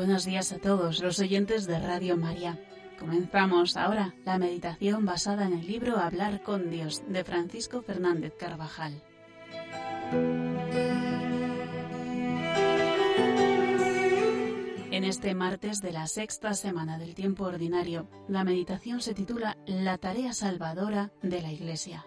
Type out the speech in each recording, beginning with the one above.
Buenos días a todos los oyentes de Radio María. Comenzamos ahora la meditación basada en el libro Hablar con Dios de Francisco Fernández Carvajal. En este martes de la sexta semana del tiempo ordinario, la meditación se titula La tarea salvadora de la Iglesia.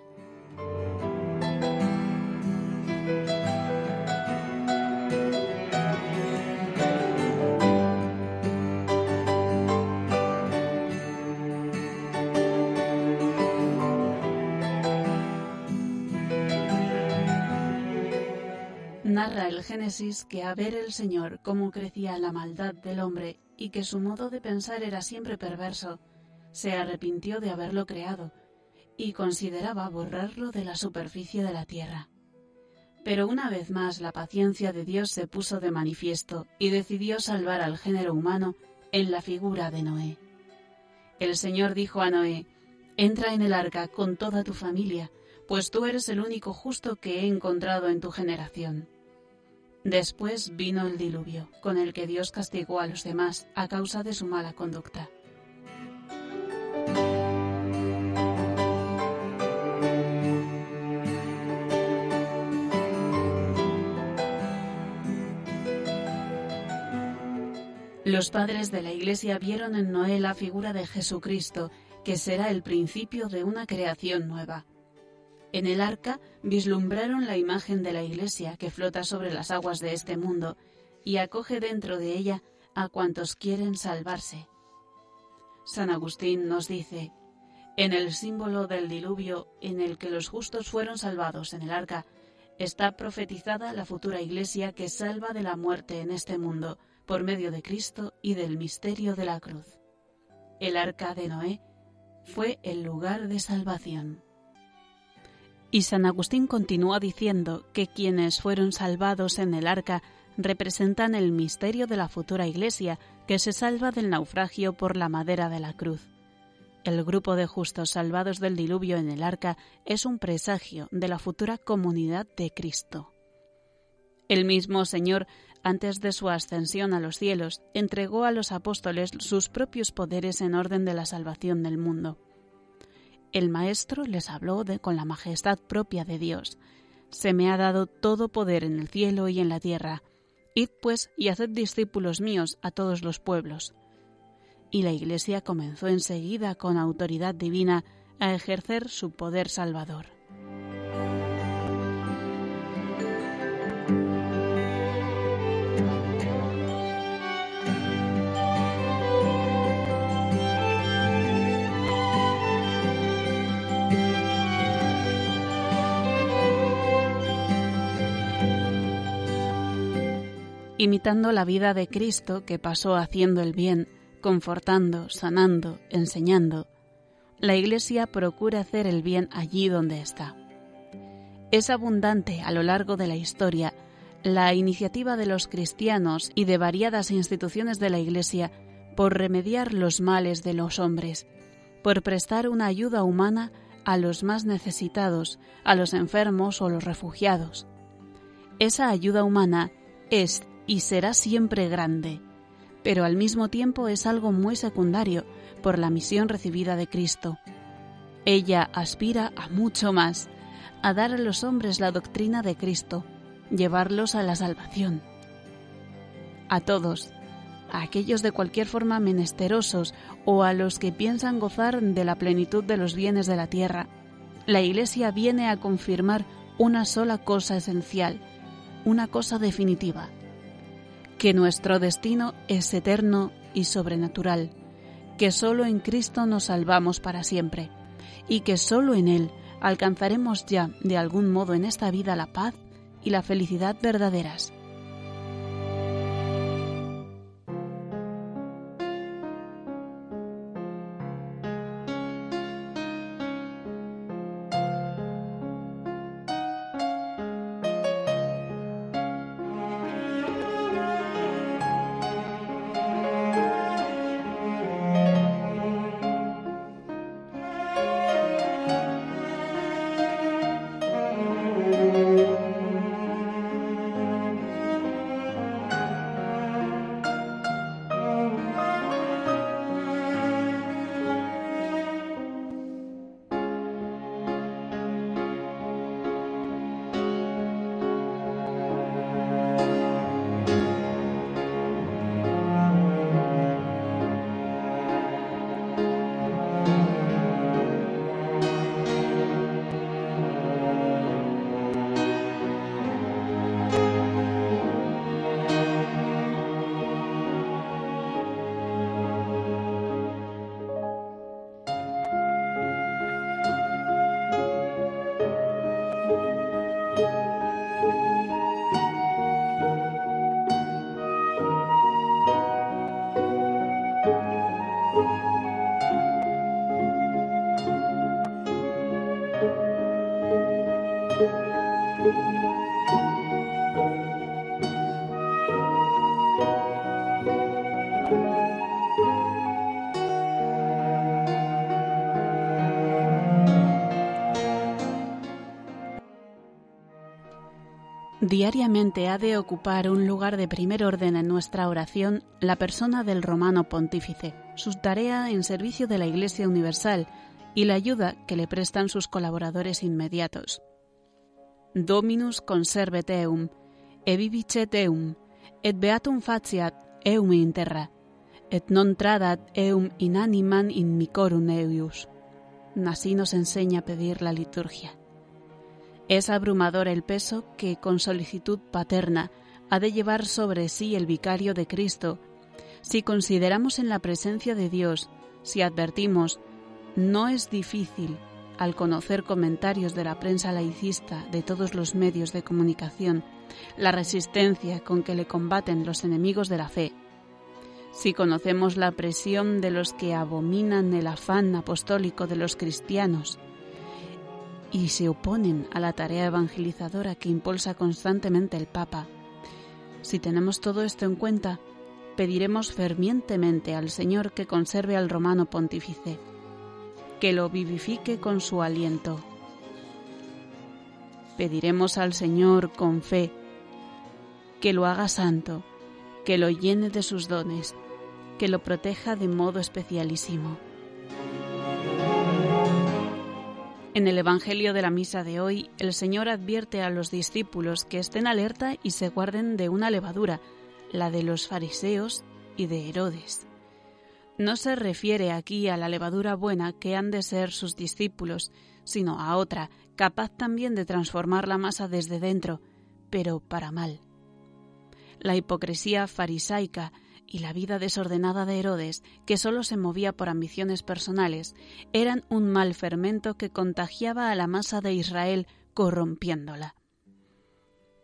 Narra el Génesis que a ver el Señor cómo crecía la maldad del hombre y que su modo de pensar era siempre perverso, se arrepintió de haberlo creado y consideraba borrarlo de la superficie de la tierra. Pero una vez más la paciencia de Dios se puso de manifiesto y decidió salvar al género humano en la figura de Noé. El Señor dijo a Noé, Entra en el arca con toda tu familia, pues tú eres el único justo que he encontrado en tu generación. Después vino el diluvio, con el que Dios castigó a los demás a causa de su mala conducta. Los padres de la Iglesia vieron en Noé la figura de Jesucristo, que será el principio de una creación nueva. En el arca vislumbraron la imagen de la Iglesia que flota sobre las aguas de este mundo y acoge dentro de ella a cuantos quieren salvarse. San Agustín nos dice, en el símbolo del diluvio en el que los justos fueron salvados en el arca, está profetizada la futura Iglesia que salva de la muerte en este mundo por medio de Cristo y del misterio de la cruz. El arca de Noé fue el lugar de salvación. Y San Agustín continúa diciendo que quienes fueron salvados en el arca representan el misterio de la futura Iglesia que se salva del naufragio por la madera de la cruz. El grupo de justos salvados del diluvio en el arca es un presagio de la futura comunidad de Cristo. El mismo Señor, antes de su ascensión a los cielos, entregó a los apóstoles sus propios poderes en orden de la salvación del mundo. El Maestro les habló con la majestad propia de Dios. Se me ha dado todo poder en el cielo y en la tierra. Id pues y haced discípulos míos a todos los pueblos. Y la Iglesia comenzó enseguida con autoridad divina a ejercer su poder salvador. Imitando la vida de Cristo que pasó haciendo el bien, confortando, sanando, enseñando. La Iglesia procura hacer el bien allí donde está. Es abundante a lo largo de la historia la iniciativa de los cristianos y de variadas instituciones de la Iglesia por remediar los males de los hombres, por prestar una ayuda humana a los más necesitados, a los enfermos o los refugiados. Esa ayuda humana es y será siempre grande, pero al mismo tiempo es algo muy secundario por la misión recibida de Cristo. Ella aspira a mucho más, a dar a los hombres la doctrina de Cristo, llevarlos a la salvación. A todos, a aquellos de cualquier forma menesterosos o a los que piensan gozar de la plenitud de los bienes de la tierra, la Iglesia viene a confirmar una sola cosa esencial, una cosa definitiva, que nuestro destino es eterno y sobrenatural, que solo en Cristo nos salvamos para siempre y que solo en Él alcanzaremos ya de algún modo en esta vida la paz y la felicidad verdaderas. Diariamente ha de ocupar un lugar de primer orden en nuestra oración la persona del romano pontífice, su tarea en servicio de la Iglesia Universal y la ayuda que le prestan sus colaboradores inmediatos. Dominus conserve teum, e vivice teum, et beatum faciat eum in terra, et non tradat eum inaniman in micorum eius. Así nos enseña a pedir la liturgia. Es abrumador el peso que con solicitud paterna ha de llevar sobre sí el vicario de Cristo. Si consideramos en la presencia de Dios, si advertimos, no es difícil, al conocer comentarios de la prensa laicista de todos los medios de comunicación, la resistencia con que le combaten los enemigos de la fe. Si conocemos la presión de los que abominan el afán apostólico de los cristianos, y se oponen a la tarea evangelizadora que impulsa constantemente el Papa. Si tenemos todo esto en cuenta, pediremos fervientemente al Señor que conserve al romano pontífice, que lo vivifique con su aliento. Pediremos al Señor con fe, que lo haga santo, que lo llene de sus dones, que lo proteja de modo especialísimo. En el Evangelio de la Misa de hoy, el Señor advierte a los discípulos que estén alerta y se guarden de una levadura, la de los fariseos y de Herodes. No se refiere aquí a la levadura buena que han de ser sus discípulos, sino a otra, capaz también de transformar la masa desde dentro, pero para mal. La hipocresía farisaica y la vida desordenada de Herodes, que solo se movía por ambiciones personales, eran un mal fermento que contagiaba a la masa de Israel, corrompiéndola.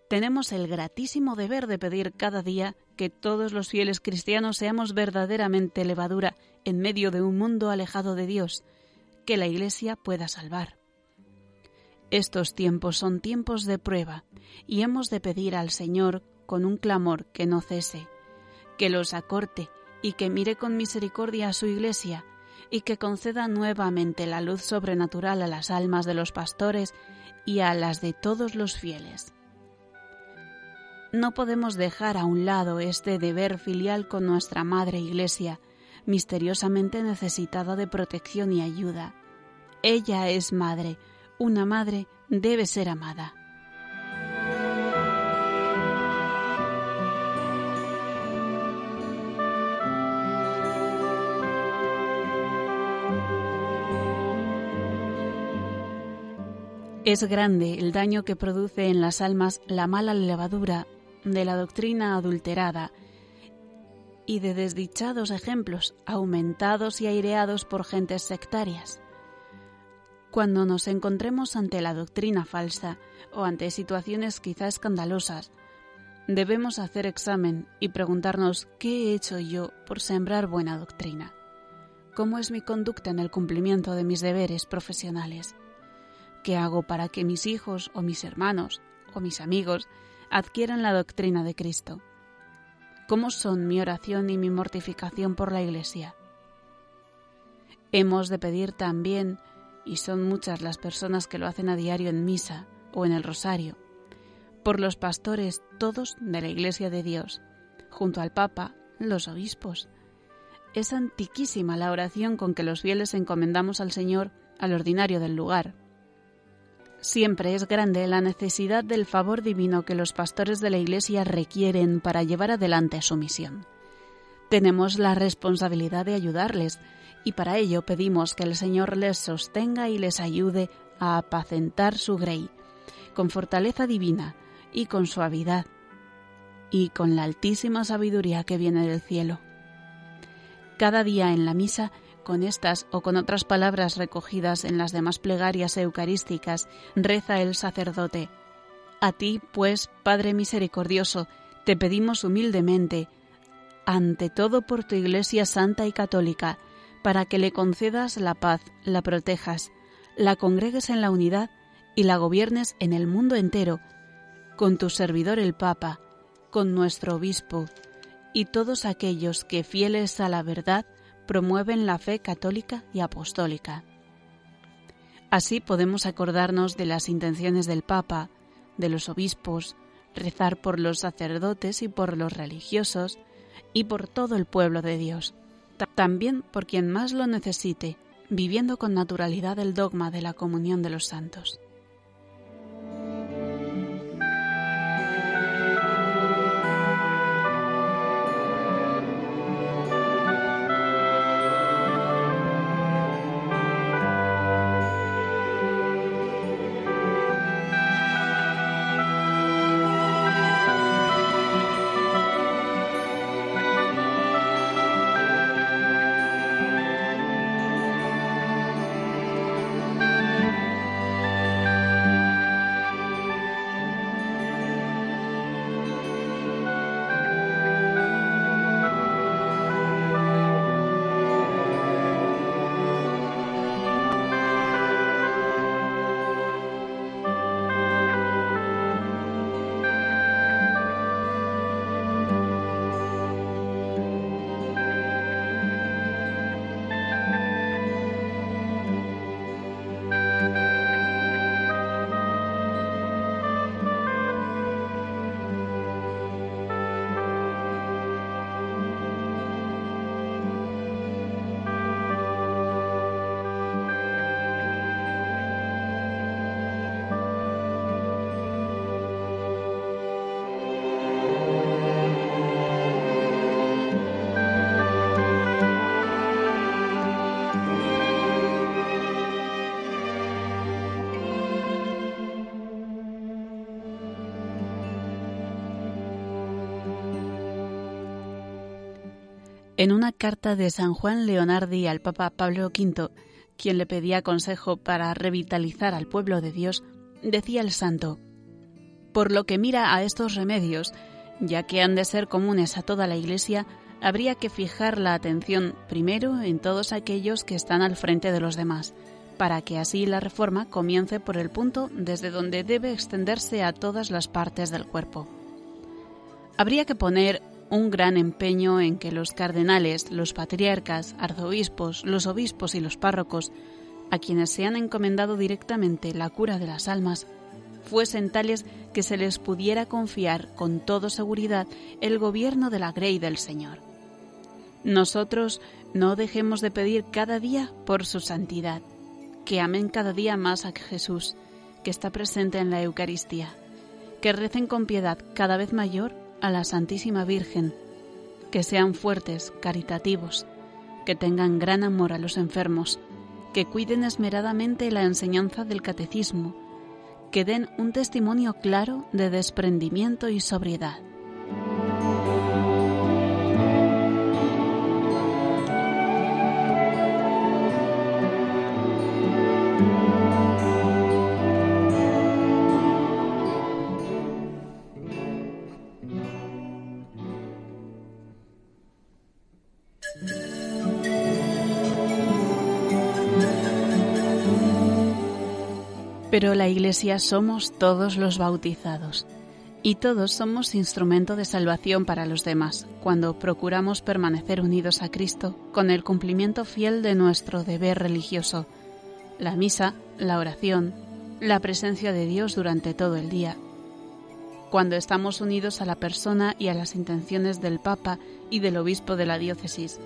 Tenemos el gratísimo deber de pedir cada día que todos los fieles cristianos seamos verdaderamente levadura en medio de un mundo alejado de Dios, que la Iglesia pueda salvar. Estos tiempos son tiempos de prueba y hemos de pedir al Señor con un clamor que no cese que los acorte y que mire con misericordia a su iglesia y que conceda nuevamente la luz sobrenatural a las almas de los pastores y a las de todos los fieles. No podemos dejar a un lado este deber filial con nuestra Madre Iglesia, misteriosamente necesitada de protección y ayuda. Ella es madre, una madre debe ser amada. Es grande el daño que produce en las almas la mala levadura de la doctrina adulterada y de desdichados ejemplos aumentados y aireados por gentes sectarias. Cuando nos encontremos ante la doctrina falsa o ante situaciones quizá escandalosas, debemos hacer examen y preguntarnos qué he hecho yo por sembrar buena doctrina. ¿Cómo es mi conducta en el cumplimiento de mis deberes profesionales? ¿Qué hago para que mis hijos o mis hermanos o mis amigos adquieran la doctrina de Cristo? ¿Cómo son mi oración y mi mortificación por la Iglesia? Hemos de pedir también, y son muchas las personas que lo hacen a diario en misa o en el rosario, por los pastores todos de la Iglesia de Dios, junto al Papa, los obispos. Es antiquísima la oración con que los fieles encomendamos al Señor al ordinario del lugar, Siempre es grande la necesidad del favor divino que los pastores de la Iglesia requieren para llevar adelante su misión. Tenemos la responsabilidad de ayudarles y para ello pedimos que el Señor les sostenga y les ayude a apacentar su grey, con fortaleza divina y con suavidad, y con la altísima sabiduría que viene del cielo. Cada día en la misa con estas o con otras palabras recogidas en las demás plegarias eucarísticas, reza el sacerdote. A ti, pues, Padre misericordioso, te pedimos humildemente, ante todo por tu Iglesia santa y católica, para que le concedas la paz, la protejas, la congregues en la unidad y la gobiernes en el mundo entero, con tu servidor el Papa, con nuestro obispo, y todos aquellos que, fieles a la verdad, promueven la fe católica y apostólica. Así podemos acordarnos de las intenciones del Papa, de los obispos, rezar por los sacerdotes y por los religiosos y por todo el pueblo de Dios, también por quien más lo necesite, viviendo con naturalidad el dogma de la comunión de los santos. En una carta de San Juan Leonardi al Papa Pablo V, quien le pedía consejo para revitalizar al pueblo de Dios, decía el santo, Por lo que mira a estos remedios, ya que han de ser comunes a toda la Iglesia, habría que fijar la atención primero en todos aquellos que están al frente de los demás, para que así la reforma comience por el punto desde donde debe extenderse a todas las partes del cuerpo. Habría que poner un gran empeño en que los cardenales, los patriarcas, arzobispos, los obispos y los párrocos, a quienes se han encomendado directamente la cura de las almas, fuesen tales que se les pudiera confiar con toda seguridad el gobierno de la grey del Señor. Nosotros no dejemos de pedir cada día por su santidad, que amen cada día más a Jesús, que está presente en la Eucaristía, que recen con piedad cada vez mayor a la Santísima Virgen, que sean fuertes, caritativos, que tengan gran amor a los enfermos, que cuiden esmeradamente la enseñanza del catecismo, que den un testimonio claro de desprendimiento y sobriedad. Pero la Iglesia somos todos los bautizados y todos somos instrumento de salvación para los demás cuando procuramos permanecer unidos a Cristo con el cumplimiento fiel de nuestro deber religioso, la misa, la oración, la presencia de Dios durante todo el día. Cuando estamos unidos a la persona y a las intenciones del Papa y del Obispo de la diócesis,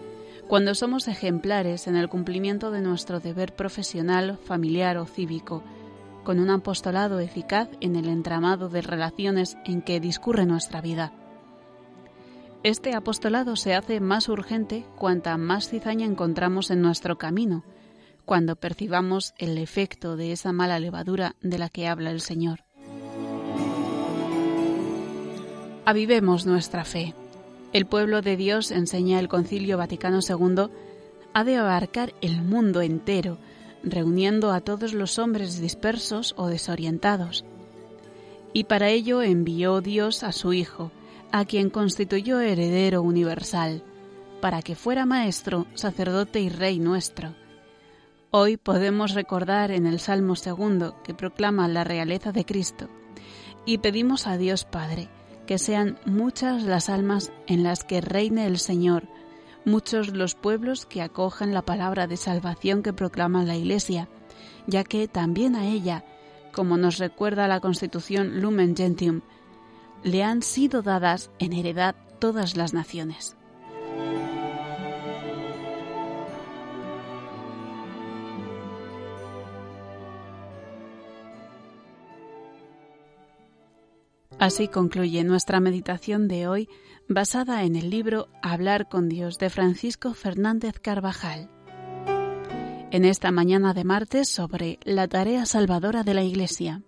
cuando somos ejemplares en el cumplimiento de nuestro deber profesional, familiar o cívico, con un apostolado eficaz en el entramado de relaciones en que discurre nuestra vida. Este apostolado se hace más urgente cuanta más cizaña encontramos en nuestro camino, cuando percibamos el efecto de esa mala levadura de la que habla el Señor. Avivemos nuestra fe. El pueblo de Dios, enseña el Concilio Vaticano II, ha de abarcar el mundo entero, reuniendo a todos los hombres dispersos o desorientados. Y para ello envió Dios a su Hijo, a quien constituyó heredero universal, para que fuera Maestro, sacerdote y Rey nuestro. Hoy podemos recordar en el Salmo segundo que proclama la realeza de Cristo, y pedimos a Dios Padre que sean muchas las almas en las que reine el Señor, muchos los pueblos que acojan la palabra de salvación que proclama la Iglesia, ya que también a ella, como nos recuerda la Constitución Lumen Gentium, le han sido dadas en heredad todas las naciones. Así concluye nuestra meditación de hoy basada en el libro Hablar con Dios de Francisco Fernández Carvajal. En esta mañana de martes sobre la tarea salvadora de la Iglesia.